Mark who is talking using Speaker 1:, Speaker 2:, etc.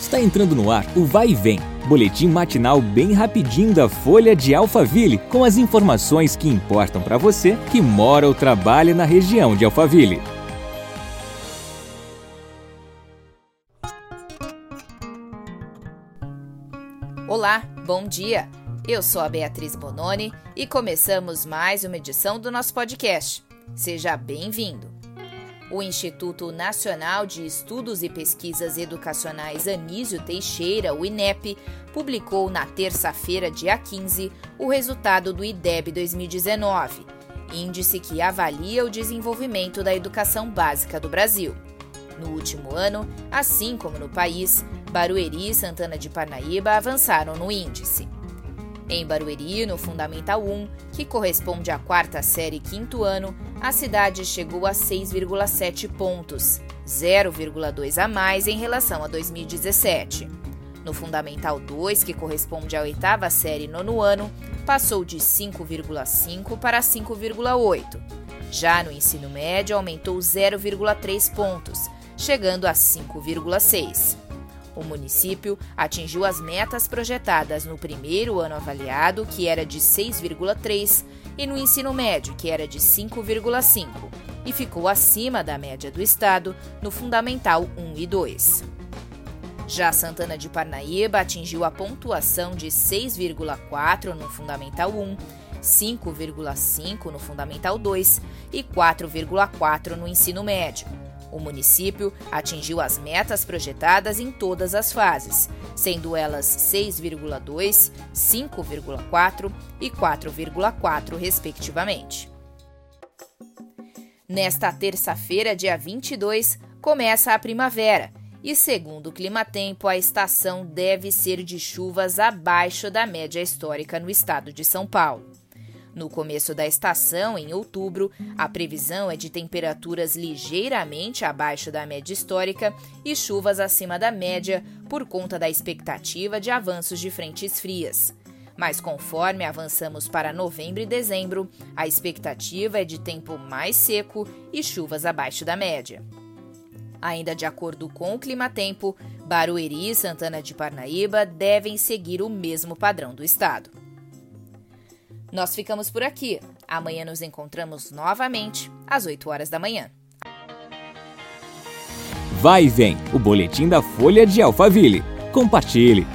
Speaker 1: Está entrando no ar o Vai e Vem, boletim matinal bem rapidinho da Folha de Alphaville, com as informações que importam para você que mora ou trabalha na região de Alphaville.
Speaker 2: Olá, bom dia. Eu sou a Beatriz Bononi e começamos mais uma edição do nosso podcast. Seja bem-vindo. O Instituto Nacional de Estudos e Pesquisas Educacionais Anísio Teixeira, o INEP, publicou na terça-feira, dia 15, o resultado do IDEB 2019, índice que avalia o desenvolvimento da educação básica do Brasil. No último ano, assim como no país, Barueri e Santana de Parnaíba avançaram no índice. Em Barueri, no Fundamental 1, que corresponde à quarta série quinto ano, a cidade chegou a 6,7 pontos, 0,2 a mais em relação a 2017. No Fundamental 2, que corresponde à oitava série nono ano, passou de 5,5 para 5,8. Já no ensino médio, aumentou 0,3 pontos, chegando a 5,6. O município atingiu as metas projetadas no primeiro ano avaliado, que era de 6,3, e no ensino médio, que era de 5,5, e ficou acima da média do estado no Fundamental 1 e 2. Já Santana de Parnaíba atingiu a pontuação de 6,4 no Fundamental 1, 5,5 no Fundamental 2 e 4,4 no ensino médio. O município atingiu as metas projetadas em todas as fases, sendo elas 6,2, 5,4 e 4,4, respectivamente. Nesta terça-feira, dia 22, começa a primavera e, segundo o Climatempo, a estação deve ser de chuvas abaixo da média histórica no estado de São Paulo. No começo da estação, em outubro, a previsão é de temperaturas ligeiramente abaixo da média histórica e chuvas acima da média por conta da expectativa de avanços de frentes frias. Mas conforme avançamos para novembro e dezembro, a expectativa é de tempo mais seco e chuvas abaixo da média. Ainda de acordo com o Climatempo, Barueri e Santana de Parnaíba devem seguir o mesmo padrão do estado. Nós ficamos por aqui. Amanhã nos encontramos novamente às 8 horas da manhã.
Speaker 1: Vai e vem, o boletim da Folha de Alphaville. Compartilhe.